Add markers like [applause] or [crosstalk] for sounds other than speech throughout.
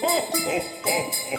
Ha ha ha ha!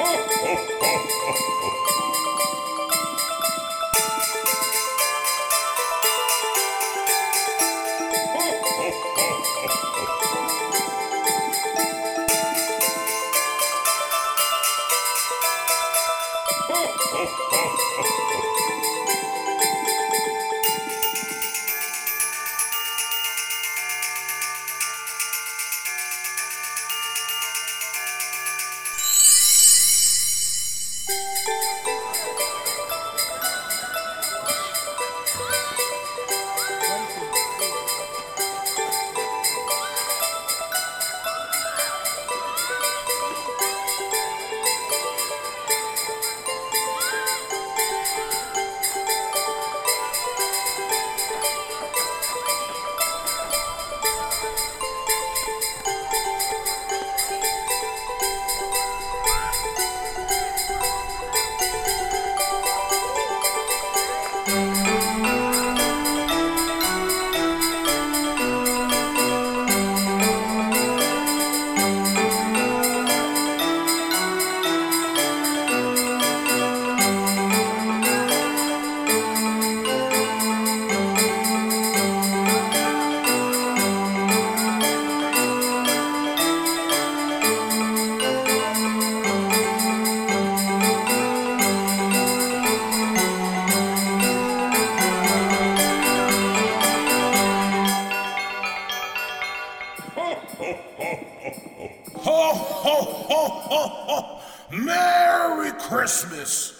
Ho, [laughs] ho, ho, ho! Merry Christmas!